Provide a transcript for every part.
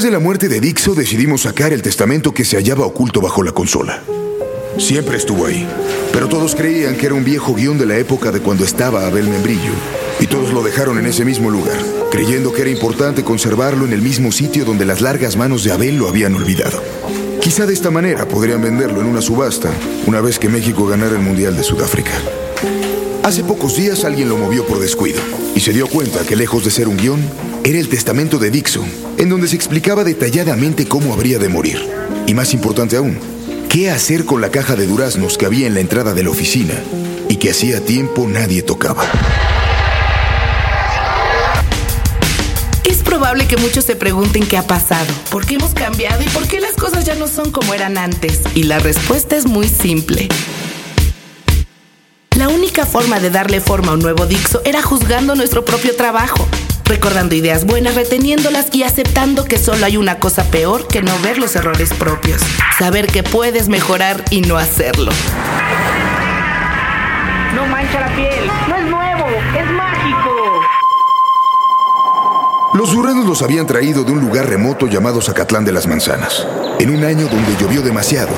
Después de la muerte de Dixo decidimos sacar el testamento que se hallaba oculto bajo la consola. Siempre estuvo ahí, pero todos creían que era un viejo guion de la época de cuando estaba Abel Membrillo, y todos lo dejaron en ese mismo lugar, creyendo que era importante conservarlo en el mismo sitio donde las largas manos de Abel lo habían olvidado. Quizá de esta manera podrían venderlo en una subasta una vez que México ganara el Mundial de Sudáfrica. Hace pocos días alguien lo movió por descuido y se dio cuenta que lejos de ser un guion, era el testamento de Dixon, en donde se explicaba detalladamente cómo habría de morir. Y más importante aún, qué hacer con la caja de duraznos que había en la entrada de la oficina y que hacía tiempo nadie tocaba. Es probable que muchos se pregunten qué ha pasado, por qué hemos cambiado y por qué las cosas ya no son como eran antes. Y la respuesta es muy simple. La única forma de darle forma a un nuevo Dixo era juzgando nuestro propio trabajo, recordando ideas buenas, reteniéndolas y aceptando que solo hay una cosa peor que no ver los errores propios. Saber que puedes mejorar y no hacerlo. No mancha la piel, no es nuevo, es mágico. Los duraznos los habían traído de un lugar remoto llamado Zacatlán de las Manzanas, en un año donde llovió demasiado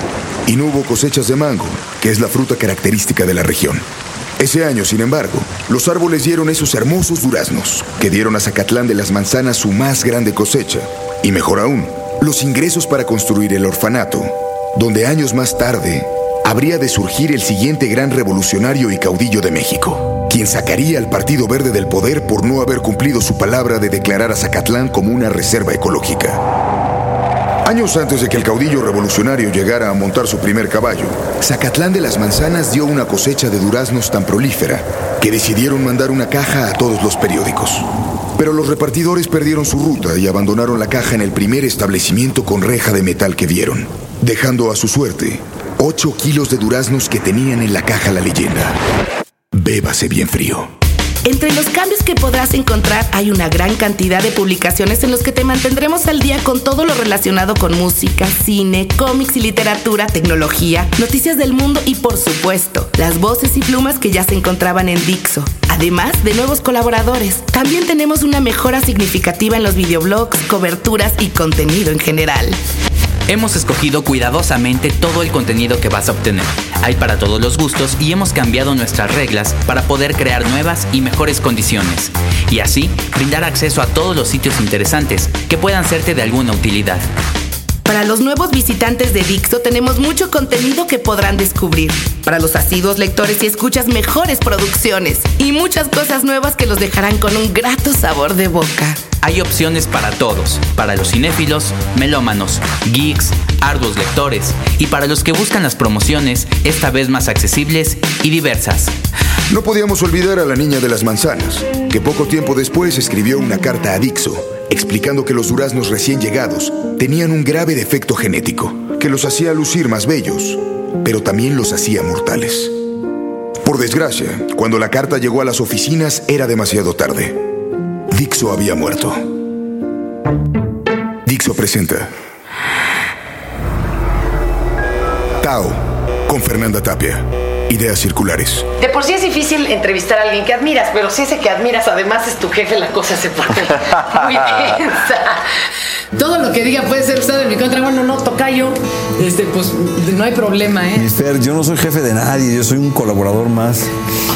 y no hubo cosechas de mango, que es la fruta característica de la región. Ese año, sin embargo, los árboles dieron esos hermosos duraznos, que dieron a Zacatlán de las Manzanas su más grande cosecha, y mejor aún, los ingresos para construir el orfanato, donde años más tarde habría de surgir el siguiente gran revolucionario y caudillo de México, quien sacaría al Partido Verde del poder por no haber cumplido su palabra de declarar a Zacatlán como una reserva ecológica. Años antes de que el caudillo revolucionario llegara a montar su primer caballo, Zacatlán de las Manzanas dio una cosecha de duraznos tan prolífera que decidieron mandar una caja a todos los periódicos. Pero los repartidores perdieron su ruta y abandonaron la caja en el primer establecimiento con reja de metal que vieron, dejando a su suerte 8 kilos de duraznos que tenían en la caja la leyenda. Bébase bien frío. Entre los cambios que podrás encontrar hay una gran cantidad de publicaciones en los que te mantendremos al día con todo lo relacionado con música, cine, cómics y literatura, tecnología, noticias del mundo y por supuesto, las voces y plumas que ya se encontraban en Dixo. Además de nuevos colaboradores, también tenemos una mejora significativa en los videoblogs, coberturas y contenido en general. Hemos escogido cuidadosamente todo el contenido que vas a obtener. Hay para todos los gustos y hemos cambiado nuestras reglas para poder crear nuevas y mejores condiciones. Y así, brindar acceso a todos los sitios interesantes que puedan serte de alguna utilidad. Para los nuevos visitantes de Dixo tenemos mucho contenido que podrán descubrir. Para los asiduos lectores y escuchas mejores producciones y muchas cosas nuevas que los dejarán con un grato sabor de boca. Hay opciones para todos, para los cinéfilos, melómanos, geeks, arduos lectores y para los que buscan las promociones, esta vez más accesibles y diversas. No podíamos olvidar a la niña de las manzanas, que poco tiempo después escribió una carta a Dixo, explicando que los duraznos recién llegados tenían un grave defecto genético, que los hacía lucir más bellos, pero también los hacía mortales. Por desgracia, cuando la carta llegó a las oficinas era demasiado tarde. Dixo había muerto. Dixo presenta. Tao, con Fernanda Tapia. Ideas circulares. De por sí es difícil entrevistar a alguien que admiras, pero si ese que admiras además es tu jefe, la cosa se pone muy tensa. Todo lo que diga puede ser usado en mi contra. Bueno, no, toca yo. Este, pues no hay problema, ¿eh? Mister, yo no soy jefe de nadie, yo soy un colaborador más.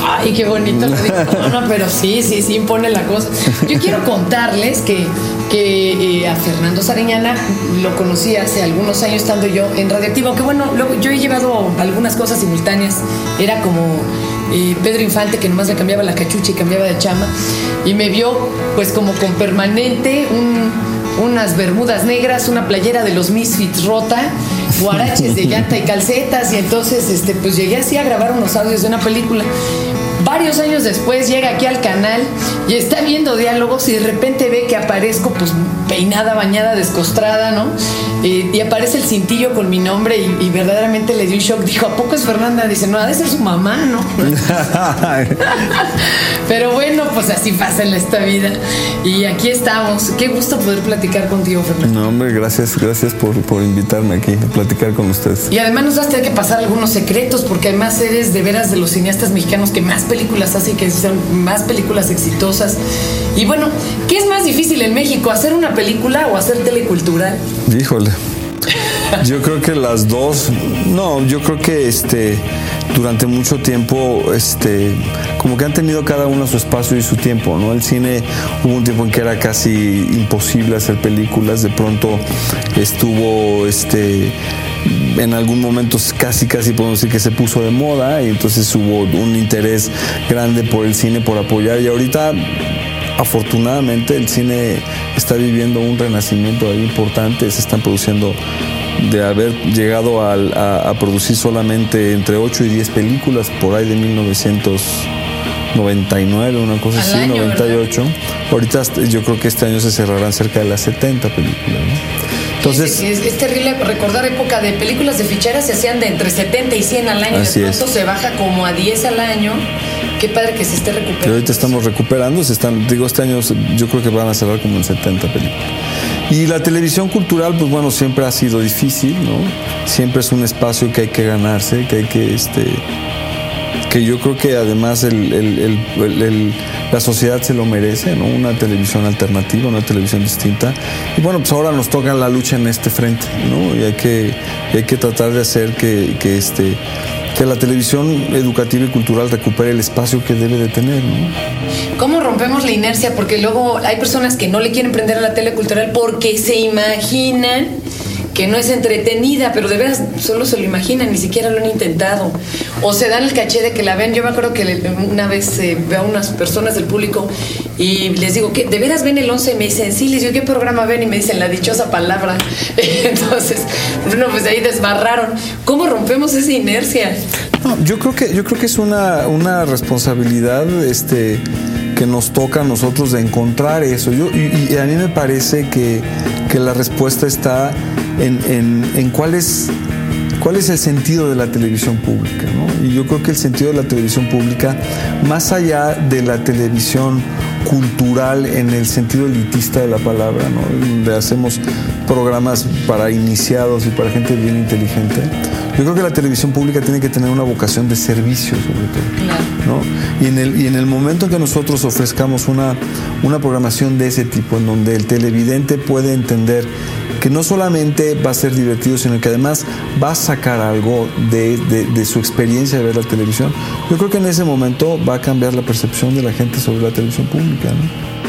Ay, qué bonito lo digo. No, no, pero sí, sí, sí impone la cosa. Yo quiero contarles que, que eh, a Fernando Sariñana lo conocí hace algunos años estando yo en Radioactivo, que bueno, luego yo he llevado algunas cosas simultáneas. Era como eh, Pedro Infante que nomás le cambiaba la cachucha y cambiaba de chama y me vio pues como con permanente unas bermudas negras, una playera de los Misfits rota, guaraches de llanta y calcetas y entonces este pues llegué así a grabar unos audios de una película varios años después llega aquí al canal y está viendo diálogos y de repente ve que aparezco pues peinada, bañada, descostrada, ¿no? eh, y aparece el cintillo con mi nombre y, verdaderamente le dio un shock. Dijo, ¿a poco es Fernanda? Dice, no, ha de ser su mamá, ¿no? Pero bueno, pues así pasa en esta vida. Y aquí estamos. Qué gusto poder platicar contigo, Fernanda. No, hombre, gracias, gracias por, por invitarme aquí a platicar con ustedes. Y además nos vas a tener que pasar algunos secretos, porque además eres de veras de los cineastas mexicanos que más películas y que son más películas exitosas. Y bueno, ¿qué es más difícil en México, hacer una película o hacer telecultural? Híjole. Yo creo que las dos, no, yo creo que este durante mucho tiempo este como que han tenido cada uno su espacio y su tiempo, ¿no? El cine hubo un tiempo en que era casi imposible hacer películas, de pronto estuvo este en algún momento casi casi podemos decir que se puso de moda y entonces hubo un interés grande por el cine por apoyar y ahorita afortunadamente el cine está viviendo un renacimiento ahí importante, se están produciendo de haber llegado a, producir solamente entre 8 y 10 películas por ahí de 1999, una cosa así, 98. Ahorita yo creo que este año se cerrarán cerca de las 70 películas. Entonces, es, terrible recordar época de películas de ficheras se hacían de entre 70 y 100 al año, de pronto se baja como a 10 al año. Qué padre que se esté recuperando. Y ahorita estamos recuperando, se están, digo, este año yo creo que van a cerrar como en 70 películas. Y la televisión cultural, pues bueno, siempre ha sido difícil, ¿no? Siempre es un espacio que hay que ganarse, que hay que, este, que yo creo que además la sociedad se lo merece, ¿no? Una televisión alternativa, una televisión distinta. Y bueno, pues ahora nos toca la lucha en este frente, ¿no? Y hay que, hay que tratar de hacer que, que este que la televisión educativa y cultural recupere el espacio que debe de tener. ¿no? ¿Cómo rompemos la inercia? Porque luego hay personas que no le quieren prender a la tele cultural porque se imaginan que no es entretenida, pero de veras solo se lo imaginan, ni siquiera lo han intentado. O se dan el caché de que la ven. Yo me acuerdo que una vez eh, veo a unas personas del público y les digo, ¿qué, ¿de veras ven el 11? Y me dicen, sí, les digo, ¿qué programa ven? Y me dicen la dichosa palabra. Entonces, bueno, pues ahí desbarraron. ¿Cómo rompemos esa inercia? yo creo que, yo creo que es una, una responsabilidad, este que nos toca a nosotros de encontrar eso. Yo, y, a mí me parece que, que la respuesta está en, cuál, es, cuál es el sentido de la televisión pública. Y yo creo que el sentido de la televisión pública, más allá de la televisión cultural en el sentido elitista de la palabra, donde hacemos programas para iniciados y para gente bien inteligente, yo creo que la televisión pública tiene que tener una vocación de servicio, sobre todo. Y, en el, y en el momento en que nosotros ofrezcamos una, una programación de ese tipo, en donde el televidente puede entender que no solamente va a ser divertido, sino que además va a sacar algo de, su experiencia de ver la televisión, yo creo que en ese momento va a cambiar la percepción de la gente sobre la televisión pública.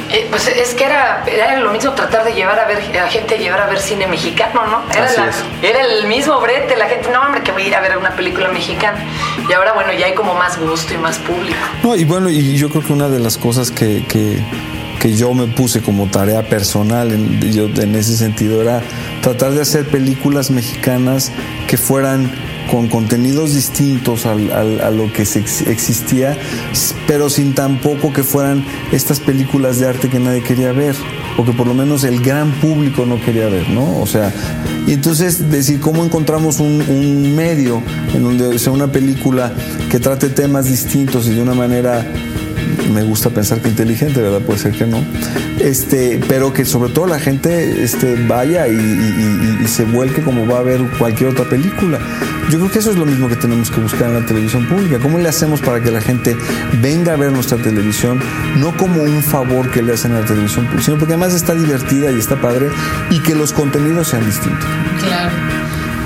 Eh, pues es que era, era lo mismo tratar de llevar a ver a gente llevar a ver cine mexicano, ¿no? Era, era el mismo brete, la gente, no hombre, que voy a ir a ver una película mexicana. Y ahora bueno, ya hay como más gusto y más público. No, y bueno, y yo creo que una de las cosas que que yo me puse como tarea personal en, yo, en ese sentido era tratar de hacer películas mexicanas que fueran con contenidos distintos a lo que existía, pero sin tampoco que fueran estas películas de arte que nadie quería ver, o que por lo menos el gran público no quería ver, ¿no? O sea, y entonces decir cómo encontramos un, medio en donde sea una película que trate temas distintos y de una manera me gusta pensar que inteligente, ¿verdad? Puede ser que no. Este, pero que sobre todo la gente este, vaya y, se vuelque como va a ver cualquier otra película. Yo creo que eso es lo mismo que tenemos que buscar en la televisión pública. ¿Cómo le hacemos para que la gente venga a ver nuestra televisión, no como un favor que le hacen a la televisión pública, sino porque además está divertida y está padre y que los contenidos sean distintos? Claro.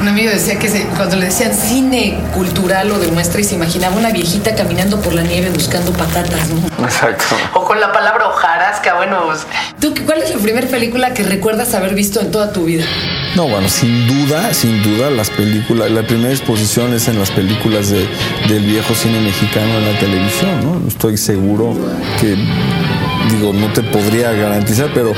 Un amigo decía que cuando le decían cine cultural lo demuestra y se imaginaba una viejita caminando por la nieve buscando patatas, ¿no? Exacto. O con la palabra hojarasca, bueno. Pues, ¿Tú cuál es la primera película que recuerdas haber visto en toda tu vida? No, bueno, sin duda, sin duda, las películas, la primera exposición es en las películas de, del viejo cine mexicano en la televisión, ¿no? Estoy seguro que, digo, no te podría garantizar, pero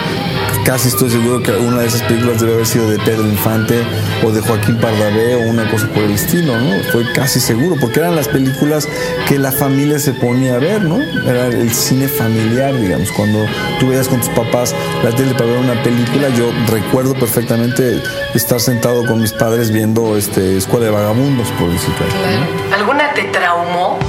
casi estoy seguro que una de esas películas debe haber sido de Pedro Infante o de Joaquín Pardavé o una cosa por el estilo, ¿no? Fue casi seguro, porque eran las películas que la familia se ponía a ver, ¿no? Era el cine familiar, digamos, cuando tú veías con tus papás la tele para ver una película, yo recuerdo perfectamente estar sentado con mis padres viendo este Escuela de Vagabundos, por decirlo así. ¿Alguna te traumó?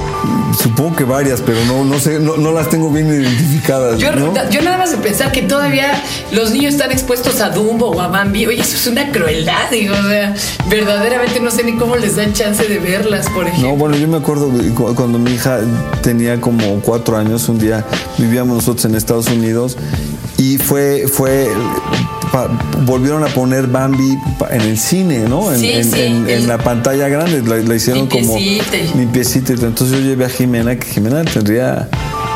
Supongo que varias, pero no, no sé, no, no las tengo bien identificadas. Yo, ¿no? yo nada más de pensar que todavía los niños están expuestos a Dumbo o a Bambi, oye, eso es una crueldad, digo, o sea, verdaderamente no sé ni cómo les dan chance de verlas, por ejemplo. No, bueno, yo me acuerdo cuando mi hija tenía como cuatro años, un día vivíamos nosotros en Estados Unidos y fue, fue, pa- volvieron a poner Bambi en el cine, ¿no? En, Sí, en- sí, en- en el- la pantalla grande, la, la hicieron como limpiecita. Entonces yo llevé a Jimena, que Jimena tendría,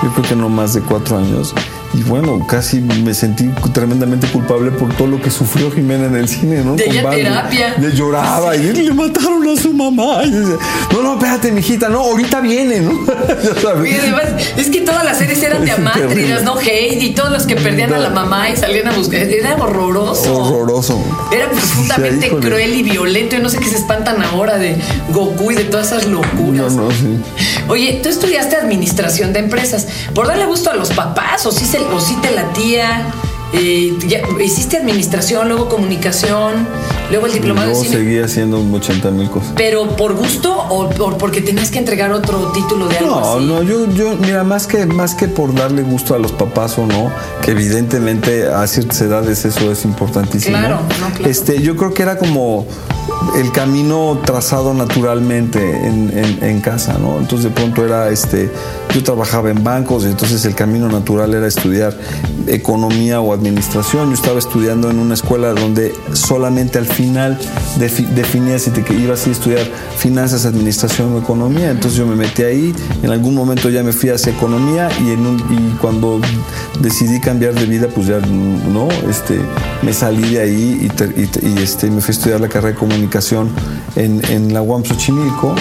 yo creo que no más de cuatro años. Y bueno, casi me sentí tremendamente culpable por todo lo que sufrió Jimena en el cine, ¿no? De Con ella terapia. Le lloraba y le mataron a su mamá. Y decía, no, no, espérate, mijita, no, ahorita viene, ¿no? Ya sabes. Y además, es que todas las series eran de amátridas. ¿no? Y todos los que perdían a la mamá y salían a buscar. Era horroroso. Horroroso. Era profundamente Sí, cruel y violento. Yo no sé qué se espantan ahora de Goku y de todas esas No, locuras. no, sí. Oye, tú estudiaste administración de empresas. ¿Por darle gusto a los papás o sí, se, o sí te latía? Eh, ya- hiciste administración, luego comunicación, luego el diplomado de cine. seguía haciendo 80 mil cosas. ¿Pero por gusto o, o porque tenías que entregar otro título de algo No, así? no, yo, yo, mira, más que, más que por darle gusto a los papás o no, que evidentemente a ciertas edades eso es importantísimo. Claro, no, claro. Este, yo creo que era como el camino trazado naturalmente en, en- en casa, ¿no? Entonces de pronto era, este, yo trabajaba en bancos, y entonces el camino natural era estudiar economía o administración. Yo estaba estudiando en una escuela donde solamente al final defi- definías si te ibas a estudiar finanzas, administración o economía. Entonces yo me metí ahí, en algún momento ya me fui hacia economía y, cuando decidí cambiar de vida, pues ya no, este, me salí de ahí y, te- y te- y, este, me fui a estudiar la carrera de comunicación en, en la UAM Xochimilco.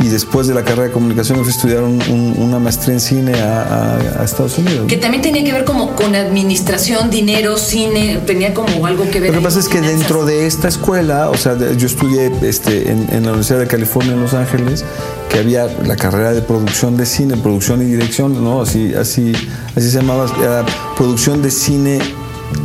Y después de la carrera de comunicación me fui a estudiar un- un- una maestría en cine a, a- a Estados Unidos. Que también tenía que ver como con administración, dinero, cine, tenía como algo que ver. Lo que pasa es que finanzas. dentro de esta escuela, o sea, de- yo estudié este, en, en la Universidad de California en Los Ángeles, que había la carrera de producción de cine, producción y dirección, ¿no? Así, así, así se llamaba, era producción de cine,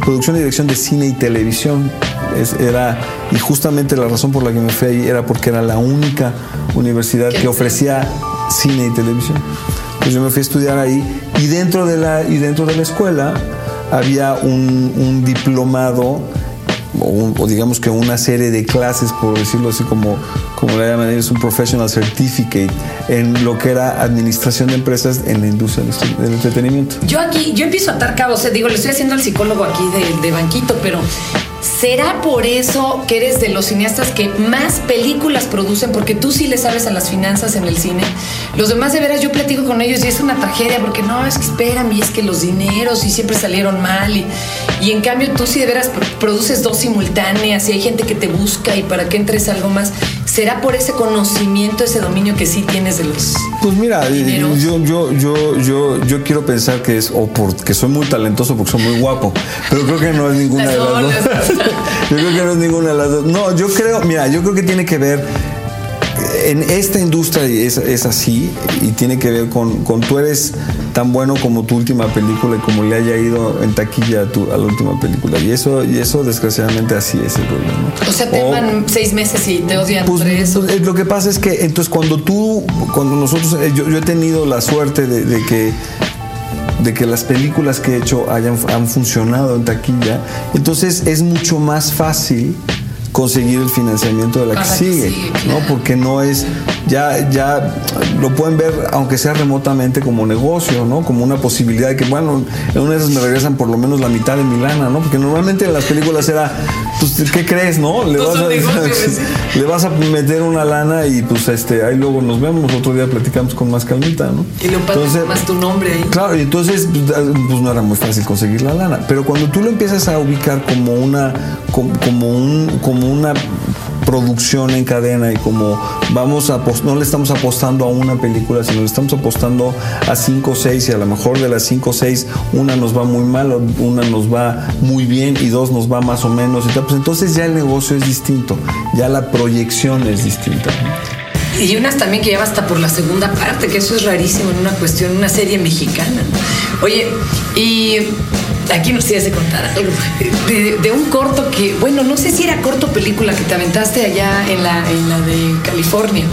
producción y dirección de cine y televisión. Es- era, y justamente la razón por la que me fui ahí era porque era la única universidad que ofrecía cine y televisión. Pues yo me fui a estudiar ahí y dentro de la, y dentro de la escuela había un, un diplomado o, un- o digamos que una serie de clases, por decirlo así como, como le llaman ellos, un professional certificate en lo que era administración de empresas en la industria del entretenimiento. Yo aquí, yo empiezo a atar cabos, eh, digo, le estoy haciendo al psicólogo aquí de, de banquito, pero ¿será por eso que eres de los cineastas que más películas producen? Porque tú sí le sabes a las finanzas en el cine. Los demás de veras yo platico con ellos y es una tragedia porque no, es que espérame, es que los dineros y siempre salieron mal y, y en cambio tú sí de veras pro- produces dos simultáneas y hay gente que te busca y para que entres algo más. ¿Será por ese conocimiento, ese dominio que sí tienes de los... Pues mira, yo, yo, yo, yo, yo quiero pensar que es o porque soy muy talentoso, porque soy muy guapo, pero creo que no es ninguna de las dos. yo creo que no es ninguna de las dos. No, yo creo, mira, yo creo que tiene que ver en esta industria es, es así y tiene que ver con, con tú eres tan bueno como tu última película y como le haya ido en taquilla a, tu, a la última película y eso y eso desgraciadamente así es el ¿no? O sea, te van seis meses y te odian pues, por eso. pues, eh, lo que pasa es que entonces cuando tú, cuando nosotros, eh, yo, yo he tenido la suerte de, de que de que las películas que he hecho hayan han funcionado en taquilla, entonces es mucho más fácil conseguir el financiamiento de la que sigue, ¿no? Porque no es ya ya lo pueden ver aunque sea remotamente como negocio, ¿no? Como una posibilidad de que bueno, en una de esas me regresan por lo menos la mitad de mi lana, ¿no? Porque normalmente en las películas era pues ¿qué crees, no? Le Pues vas a negocio, sí. le vas a meter una lana y pues este ahí luego nos vemos, otro día platicamos con más calmita, ¿no? Y le pasas más tu nombre ahí. Claro, y entonces pues, pues, no era muy fácil conseguir la lana. Pero cuando tú lo empiezas a ubicar como una, como, como un, como una producción en cadena y como vamos a no le estamos apostando a una película, sino le estamos apostando a cinco o seis y a lo mejor de las cinco o seis una nos va muy mal, una nos va muy bien y dos nos va más o menos. Pues entonces ya el negocio es distinto, ya la proyección es distinta. Y unas también que ya hasta por la segunda parte, que eso es rarísimo en una cuestión, una serie mexicana. Oye, y aquí nos tienes de contar algo de, un corto que, bueno, no sé si era corto película que te aventaste allá en la, en la de California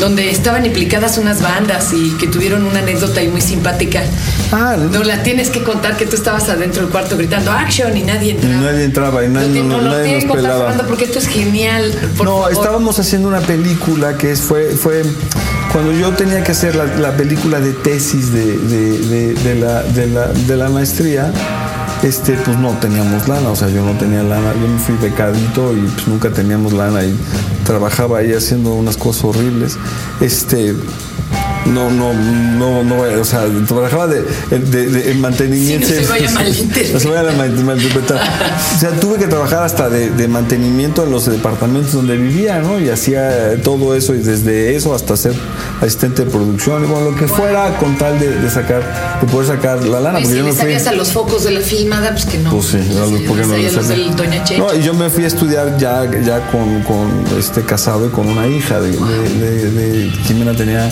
donde estaban implicadas unas bandas y que tuvieron una anécdota muy simpática. Ah, no la tienes que contar que tú estabas adentro del cuarto gritando action y nadie entraba. Nadie entraba y nadie, no, no, nadie nos pelaba. Porque esto es genial. no, estábamos haciendo una película que fue, fue cuando yo tenía que hacer la, película de tesis de, de, la, de la maestría este, pues no teníamos lana, o sea, yo no tenía lana, yo me fui becadito y pues nunca teníamos lana y trabajaba ahí haciendo unas cosas horribles. Este, no, no, no, no, o sea, trabajaba de, de, mantenimiento. Sí, no se vaya no se vaya O sea, tuve que trabajar hasta de, mantenimiento en los departamentos donde vivía, ¿no? Y hacía todo eso, y desde eso hasta ser asistente de producción, y bueno, lo que fuera, con tal de, sacar, de poder sacar la lana. porque yo me fui. a los focos de la filmada, pues que no. Pues sí, porque no, no, y yo me fui a estudiar ya, ya con, con este casado y con una hija de, de Jimena tenía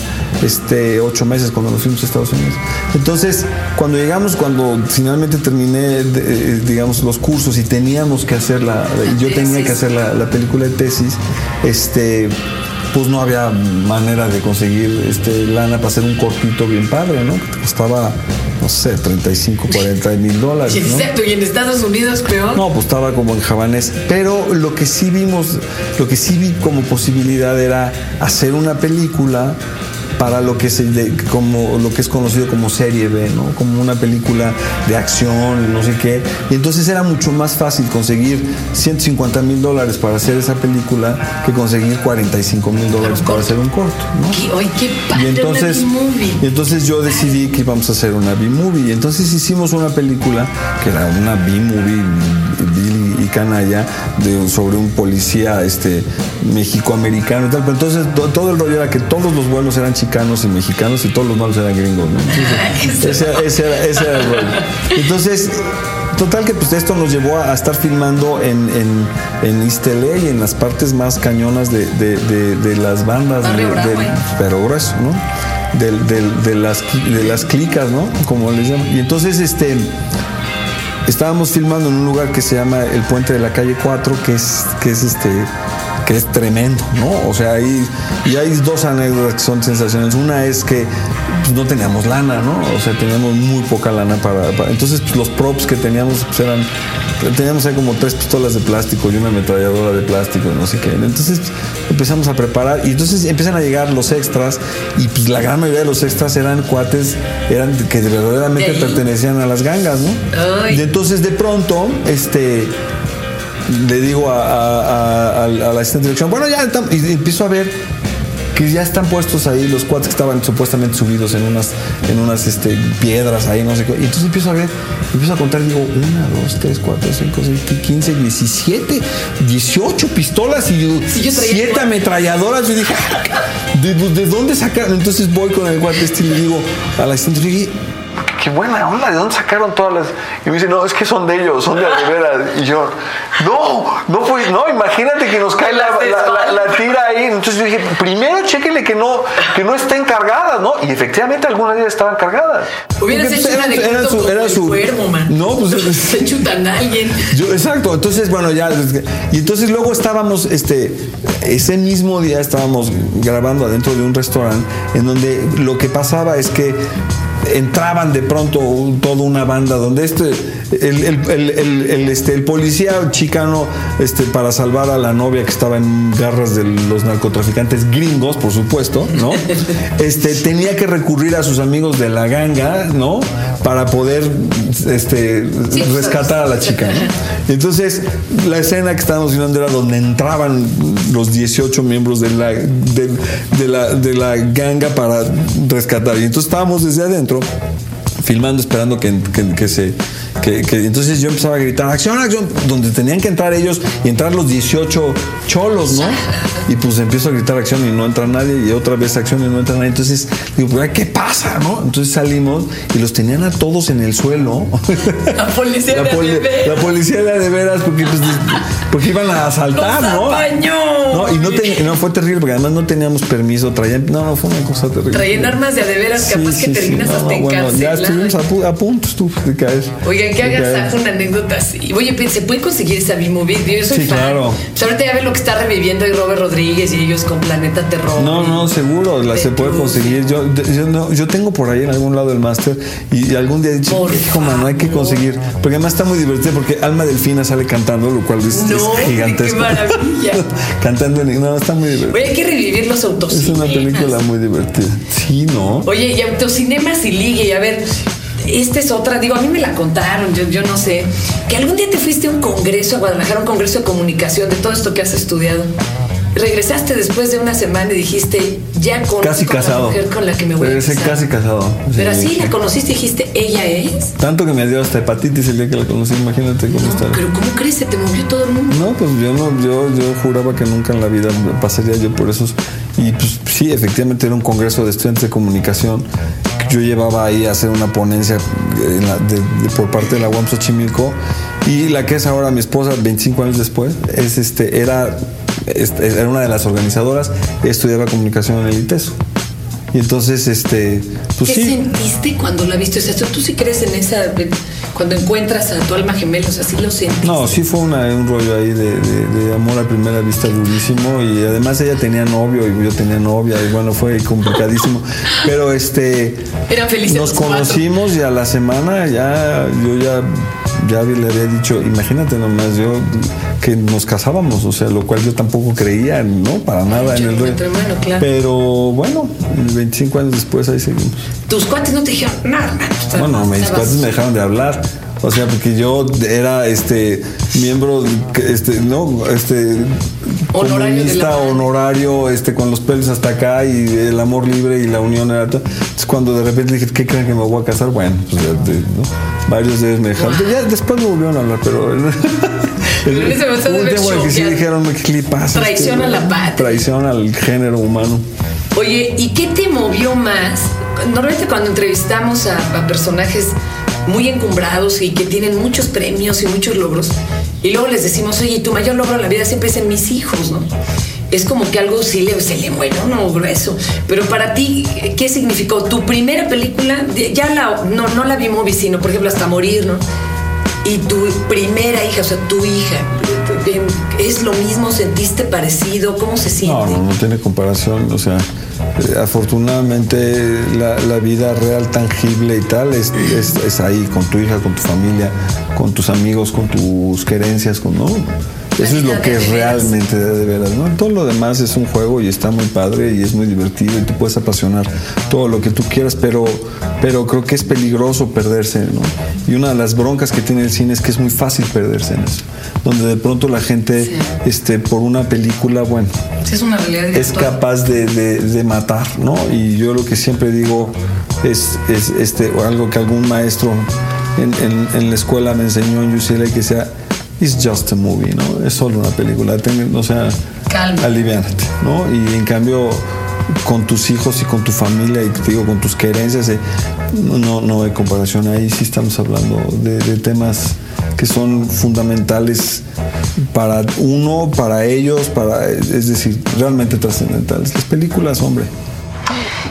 este, ocho meses cuando nos fuimos a Estados Unidos. Entonces, cuando llegamos, cuando finalmente terminé, eh, digamos, los cursos y teníamos que hacer la, yo tenía que hacer la, la película de tesis, este pues no había manera de conseguir este, lana para hacer un cortito bien padre, ¿no? Que costaba, no sé, 35, 40 mil dólares. Exacto, y en Estados Unidos peor. No, pues estaba como en javanés. Pero lo que sí vimos, lo que sí vi como posibilidad era hacer una película para lo que, se, como, lo que es conocido como serie B, ¿no? como una película de acción, no sé qué. Y entonces era mucho más fácil conseguir 150 mil dólares para hacer esa película que conseguir 45 mil dólares para hacer un corto. ¿no? qué padre, y entonces, y entonces yo decidí que íbamos a hacer una B-movie. Y entonces hicimos una película que era una B-movie y canalla de, sobre un policía este, mexicoamericano y tal. Pero entonces todo el rollo era que todos los buenos eran chicos y mexicanos y todos los malos eran gringos, ese, era, el rollo. Entonces, total que pues esto nos llevó a, estar filmando en, en, en East y en las partes más cañonas de, las bandas, pero grueso, ¿no? De, las, de las clicas, ¿no? Como les llaman. Y entonces, este estábamos filmando en un lugar que se llama el Puente de la Calle 4, que es, que es este que es tremendo, ¿no? O sea, hay, y hay dos anécdotas que son sensacionales. Una es que pues, no teníamos lana, ¿no? O sea, teníamos muy poca lana para... entonces, pues, los props que teníamos pues, eran... Teníamos ahí como tres pistolas de plástico y una ametralladora de plástico, no sé qué. Entonces empezamos a preparar y entonces empiezan a llegar los extras y pues la gran mayoría de los extras eran cuates, eran que verdaderamente pertenecían a las gangas, ¿no? Y entonces de pronto, este le digo a, la asistente de dirección, bueno, ya y empiezo a ver que ya están puestos ahí los cuates que estaban supuestamente subidos en unas, en unas este, piedras ahí, no sé qué. Y entonces empiezo a ver, empiezo a contar, digo, una, dos, tres, cuatro, cinco, seis, quince, diecisiete, dieciocho pistolas y siete ametralladoras. Yo dije, ¿de, ¿de, dónde sacaron? Entonces voy con el cuate este y le digo a la asistente, qué buena onda, ¿de dónde sacaron todas las? Y me dice, no, es que son de ellos, son de veras. Y yo, no, no pues, no, imagínate que nos cae la, la, tira ahí. Entonces yo dije, primero chéquenle que no, que no estén cargadas, ¿no? Y efectivamente algunas de ellas estaban cargadas. Hubieras hecho una de su, era su, cuervo, man. No, pues se chutan a alguien. Yo, exacto, entonces bueno, ya. Y entonces luego estábamos, este, ese mismo día estábamos grabando adentro de un restaurante en donde lo que pasaba es que entraban de pronto toda una banda donde este el, este, el policía chicano este, para salvar a la novia que estaba en garras de los narcotraficantes gringos, por supuesto, ¿no? Este, tenía que recurrir a sus amigos de la ganga, ¿no? Para poder este, rescatar a la chica, Entonces, la escena que estábamos viendo era donde entraban los 18 miembros de la, de, la, de la ganga para rescatar. Y entonces estábamos desde adentro filmando, esperando que, que, se, Que, que entonces yo empezaba a gritar, acción, acción, donde tenían que entrar ellos y entrar los 18 cholos, ¿no? Y pues empiezo a gritar acción y no entra nadie, y otra vez acción y no entra nadie. Entonces digo, pues, ¿qué pasa, no? Entonces salimos y los tenían a todos en el suelo. La policía La, poli- de veras. la policía era de veras porque, pues, porque iban a asaltar, Los ¿no? No, y no, ten- no fue terrible porque además no teníamos permiso, traían, no, no fue una cosa terrible. Traían armas de a de veras, Sí, capaz sí, que sí. terminas No, hasta no, en bueno, ya estuvimos a, a punto tú, de caer. Oigan, que hagas una anécdota así. Oye, ¿se puede conseguir esa B-Movie? Yo soy Sí, fan. claro. Pues ahorita ya ven lo que está reviviendo ahí Robert Rodríguez y ellos con Planeta Terror. No, no, seguro, la se puede conseguir. Yo, yo, no- yo tengo por ahí en algún lado el máster y, y algún día he dicho, hijo, mano, hay que conseguir. Porque además está muy divertido porque Alma Delfina sale cantando, lo cual es, No, es gigantesco. qué maravilla. cantando en no, está muy divertido. Oye, hay que revivir los Es autocinemas. una película muy divertida. Sí, ¿no? Oye, y autocinemas y ligue, a ver, esta es otra, digo, a mí me la contaron, yo, yo no sé, que algún día te fuiste a un congreso a Guadalajara, un congreso de comunicación de todo esto que has estudiado. Regresaste después de una semana y dijiste, ya conozco Casi a la casado. mujer con la que me voy a casar. casi casado. Pero Sí, así sí. la conociste y dijiste, ella es. Tanto que me dio hasta hepatitis el día que la conocí, imagínate cómo está. Pero ¿cómo crees? Se te movió todo el mundo. No, pues yo no, yo, yo juraba que nunca en la vida pasaría yo por esos. Y pues sí, efectivamente era un congreso de estudiantes de comunicación. Yo llevaba ahí a hacer una ponencia de- por parte de la UAM Xochimilco. Y la que es ahora mi esposa, 25 años después, es este, era, era una de las organizadoras, estudiaba comunicación en el ITESO. Y entonces, este, pues ¿Qué sí. sentiste cuando la viste? O sea, ¿tú, sí crees en esa, cuando encuentras a tu alma gemela, o sea, sí lo sentiste. No, sí fue una- un rollo ahí de, de- de amor a primera vista durísimo y además ella tenía novio y yo tenía novia y bueno, fue complicadísimo. Pero este... Eran felices Nos los cuatro. conocimos y a la semana ya yo ya, ya le había dicho, imagínate nomás yo que nos casábamos, o sea, lo cual yo tampoco creía, ¿no? Para nada Yo en el no rollo. matrimonio, claro. Pero bueno, 25 años después ahí seguimos. Tus cuates no te dijeron, no, hermano. Bueno, mis estabas- cuates me dejaron de hablar. O sea, porque yo era este miembro, este, no, este Honorario comunista honorario, este, con los pelos hasta acá y el amor libre y la unión era. Entonces cuando de repente dije, ¿qué creen que me voy a casar? Bueno, pues ¿no? varios de ellos me dejaron. Ya después me volvieron a hablar, pero Tiempo en que sí dijeron, ¿qué pasa? Traición Este, a la patria. Traición al género humano. Oye, ¿y qué te movió más? Normalmente cuando entrevistamos a, a personajes muy encumbrados y que tienen muchos premios y muchos logros, y luego les decimos, oye, tu mayor logro en la vida siempre es en mis hijos, ¿no? Es como que algo sí le, se le mueve, ¿no? Grueso. Pero para ti, ¿qué significó? Tu primera película, ya la, no, no la vi movie, sino, por ejemplo, Hasta Morir, ¿no? Y tu primera hija, o sea, tu hija, ¿es lo mismo? ¿Sentiste parecido? ¿Cómo se siente? No, no, tiene comparación. O sea, eh, afortunadamente la, vida real, tangible y tal, es, es, es ahí, con tu hija, con tu familia, con tus amigos, con tus querencias, con, ¿no? Eso es lo que es realmente de, veras, ¿no? Todo lo demás es un juego y está muy padre y es muy divertido y te puedes apasionar todo lo que tú quieras, pero, pero creo que es peligroso perderse, ¿no? Y una de las broncas que tiene el cine es que es muy fácil perderse en eso, donde de pronto la gente, Sí. este, por una película, bueno, Sí, es una capaz de, de- de matar, ¿no? Y yo lo que siempre digo es, es este, algo que algún maestro en, en- en la escuela me enseñó en UCLA que sea, it's just a movie, ¿no? Es solo una película, ten- o sea, Calma. ¿no? Y en cambio con tus hijos y con tu familia y te digo con tus querencias eh, no, no hay comparación ahí sí estamos hablando de, de temas que son fundamentales para uno, para ellos, para es decir, realmente trascendentales. Las películas, hombre.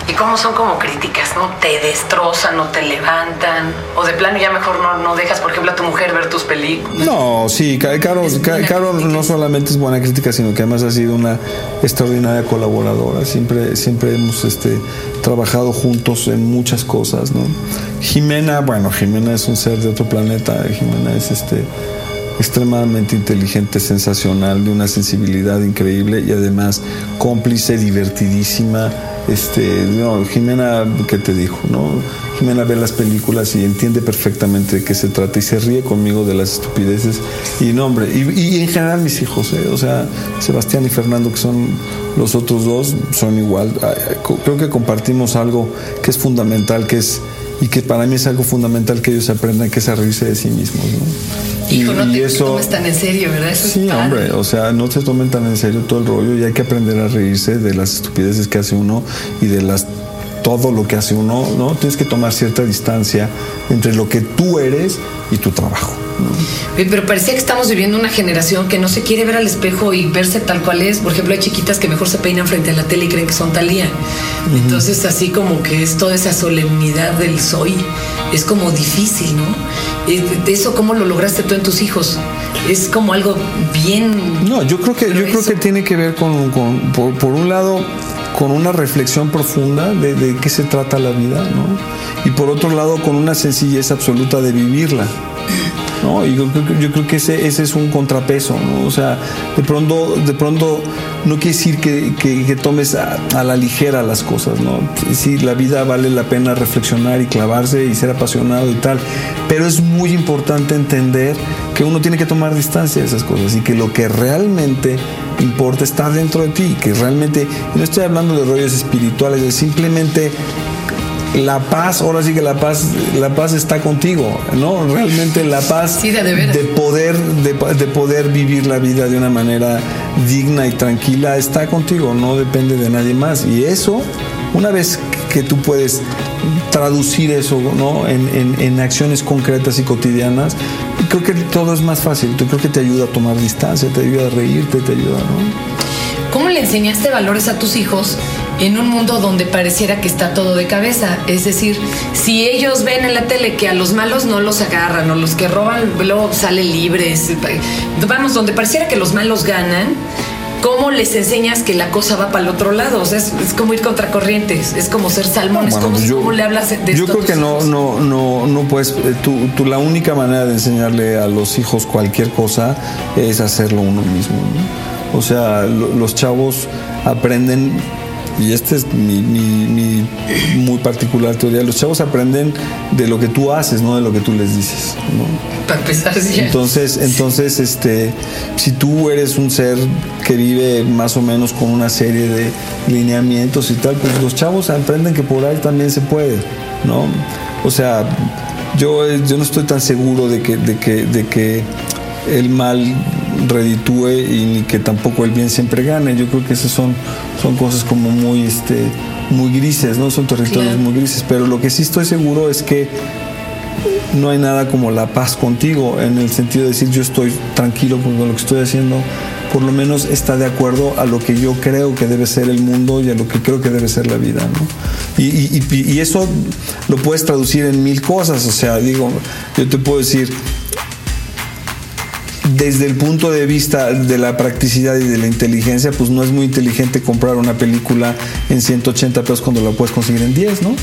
Y cómo son como críticas, ¿no? Te destrozan, no te levantan. O de plano ya mejor no, no dejas, por ejemplo, a tu mujer ver tus películas. No, sí, Ca- Caro, Es Ca- buena Caro crítica. no solamente es buena crítica, sino que además ha sido una extraordinaria colaboradora. Siempre, siempre hemos este, trabajado juntos en muchas cosas, ¿no? Jimena, bueno, Jimena es un ser de otro planeta. Jimena es este extremadamente inteligente, sensacional, de una sensibilidad increíble y además cómplice, divertidísima. Este, no, Jimena, ¿qué te dijo? No? Jimena ve las películas y entiende perfectamente de qué se trata y se ríe conmigo de las estupideces. Y no, hombre, y, en general mis hijos, ¿eh? o sea, Sebastián y Fernando, que son los otros dos, son igual. Creo que compartimos algo que es fundamental, que es y que para mí es algo fundamental que ellos aprendan que es a reírse de sí mismos. ¿no? Hijo, no te tomes tan en serio, ¿verdad? Eso sí, hombre, o sea, no se tomen tan en serio todo el rollo y hay que aprender a reírse de las estupideces que hace uno y de las todo lo que hace uno, ¿no? Tienes que tomar cierta distancia entre lo que tú eres y tu trabajo. Pero parecía que estamos viviendo una generación que no se quiere ver al espejo y verse tal cual es. Por ejemplo, hay chiquitas que mejor se peinan frente a la tele y creen que son Talía. Entonces, así como que es toda esa solemnidad del soy, es como difícil, ¿no? Eso, ¿cómo lo lograste tú en tus hijos? Es como algo bien. No, yo creo que, yo creo que tiene que ver con, por, un lado, con una reflexión profunda de, de, qué se trata la vida, ¿no? Y por otro lado, con una sencillez absoluta de vivirla. ¿No? Y yo, creo que ese, ese es un contrapeso, ¿no? O sea, de pronto, de pronto no quiere decir que, tomes a, la ligera las cosas, ¿no? Sí, la vida vale la pena reflexionar y clavarse y ser apasionado y tal, pero es muy importante entender que uno tiene que tomar distancia de esas cosas y que lo que realmente importa está dentro de ti, que realmente, no estoy hablando de rollos espirituales, es simplemente la paz, ahora sí que la paz, la paz está contigo, ¿no? Realmente la paz de, poder, de, poder vivir la vida de una manera digna y tranquila está contigo, no depende de nadie más. Y eso, una vez que tú puedes traducir eso ¿no? en, en acciones concretas y cotidianas, creo que todo es más fácil. Yo creo que te ayuda a tomar distancia, te ayuda a reírte, te ayuda, ¿no? ¿Cómo le enseñaste valores a tus hijos en un mundo donde pareciera que está todo de cabeza. Es decir, si ellos ven en la tele que a los malos no los agarran o los que roban luego salen libres, vamos, donde pareciera que los malos ganan, ¿cómo les enseñas que la cosa va para el otro lado? O sea, es, como ir contra corrientes, es como ser salmones. Pues ¿Cómo, le hablas de Yo creo que no, no, no, no puedes, eh, tú, la única manera de enseñarle a los hijos cualquier cosa es hacerlo uno mismo. O sea, los chavos aprenden y esta es mi, muy particular teoría, los chavos aprenden de lo que tú haces, no de lo que tú les dices. Para empezar, sí. Entonces, entonces este, si tú eres un ser que vive más o menos con una serie de lineamientos y tal, pues los chavos aprenden que por ahí también se puede, ¿no? O sea, yo, yo no estoy tan seguro de que, de que, de que el mal reditúe y ni que tampoco el bien siempre gane. Yo creo que esas son, son cosas como muy, este, muy grises, ¿no? Son territorios muy grises. Pero lo que sí estoy seguro es que no hay nada como la paz contigo, en el sentido de decir yo estoy tranquilo con lo que estoy haciendo, por lo menos está de acuerdo a lo que yo creo que debe ser el mundo y a lo que creo que debe ser la vida. ¿no? Y, y eso lo puedes traducir en mil cosas, o sea, digo, yo te puedo decir, desde el punto de vista de la practicidad y de la inteligencia, pues no es muy inteligente comprar una película en 180 pesos cuando la puedes conseguir en 10, ¿no?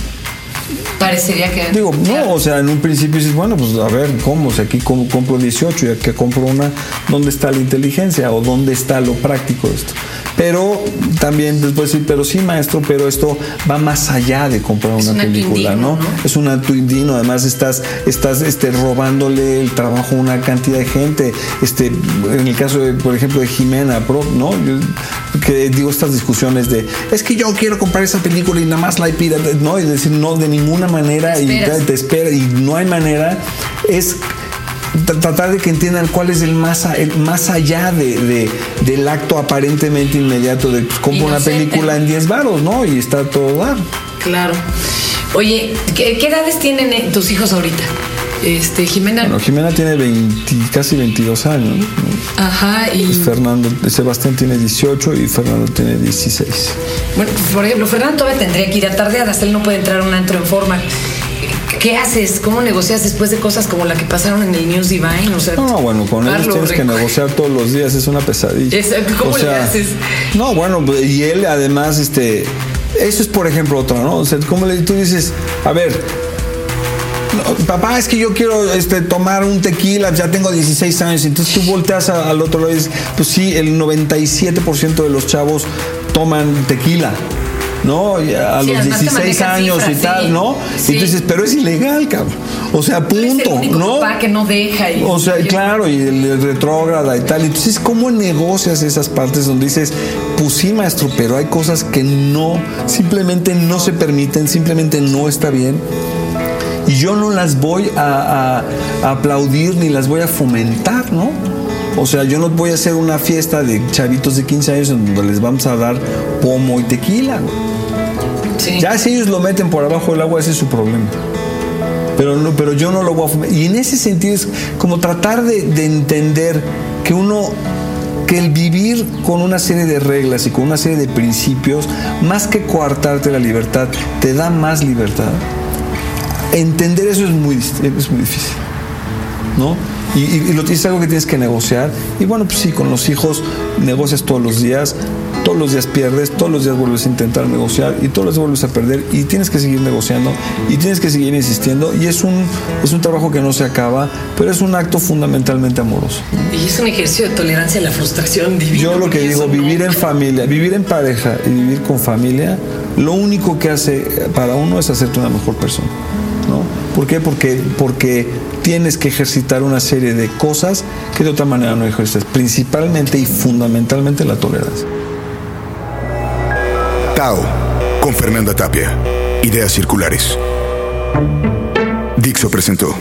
Parecería que. Digo, no, o sea, en un principio dices, bueno, pues a ver, ¿cómo? O sea, aquí compro 18 y aquí compro una, ¿dónde está la inteligencia o dónde está lo práctico de esto? Pero también después decir, pero sí, maestro, pero esto va más allá de comprar una, película, ¿no? Es un acto además estás, estás este, robándole el trabajo a una cantidad de gente. Este, en el caso, de, por ejemplo, de Jimena, ¿no? que digo estas discusiones de, es que yo quiero comprar esa película y nada más la pida, ¿no? Y decir, no, de ninguna manera, y te espera, y no hay manera, es tratar de que entiendan cuál es el más, más allá de, del acto aparentemente inmediato de pues, compro una película en 10 varos, ¿no? Y está todo dar. Claro. Oye, ¿qué, edades tienen eh, tus hijos ahorita? Este, Jimena. Bueno, Jimena tiene 20, casi 22 años. Ajá, y. Fernando, Sebastián tiene 18 y Fernando tiene 16. Bueno, por ejemplo, Fernando todavía tendría que ir a tardeadas, él no puede entrar a un antro en forma. ¿Qué haces? ¿Cómo negocias después de cosas como la que pasaron en el News Divine? O sea, no, bueno, con ellos tienes que negociar todos los días, es una pesadilla. ¿Cómo le haces? No, bueno, y él además, este, eso es por ejemplo otra, ¿no? O sea, como le, tú dices, a ver, papá, es que yo quiero este, tomar un tequila, ya tengo 16 años, entonces tú volteas al otro lado y dices, pues sí, el 97% de los chavos toman tequila. ¿No? A los 16 años y tal, ¿no? Y tú dices, pero es ilegal, cabrón. O sea, punto, ¿no? que no deja. o sea, claro, y el retrógrada y tal. Entonces, ¿cómo negocias esas partes donde dices, pues sí, maestro, pero hay cosas que no, simplemente no se permiten, simplemente no está bien? Y yo no las voy a, a aplaudir ni las voy a fomentar, ¿no? O sea, yo no voy a hacer una fiesta de chavitos de 15 años en donde les vamos a dar pomo y tequila. Sí. Ya si ellos lo meten por abajo del agua, ese es su problema. Pero, no, pero yo no lo voy a fomentar. Y en ese sentido es como tratar de, de entender que uno que el vivir con una serie de reglas y con una serie de principios, más que coartarte la libertad, te da más libertad. Entender eso es muy, es muy difícil, ¿no? Y, y, y lo, es algo que tienes que negociar. Y bueno, pues sí, con los hijos negocias todos los días, todos los días pierdes, todos los días vuelves a intentar negociar y todos los días vuelves a perder y tienes que seguir negociando y tienes que seguir insistiendo y es un, es un trabajo que no se acaba, pero es un acto fundamentalmente amoroso. Y es un ejercicio de tolerancia a la frustración divina. Yo lo que digo, eso no- vivir en familia, vivir en pareja y vivir con familia, lo único que hace para uno es hacerte una mejor persona. ¿no? ¿Por qué? Porque, porque tienes que ejercitar una serie de cosas que de otra manera no ejercitas, principalmente y fundamentalmente la tolerancia. Tao, con Fernanda Tapia. Ideas circulares. Dixo presentó.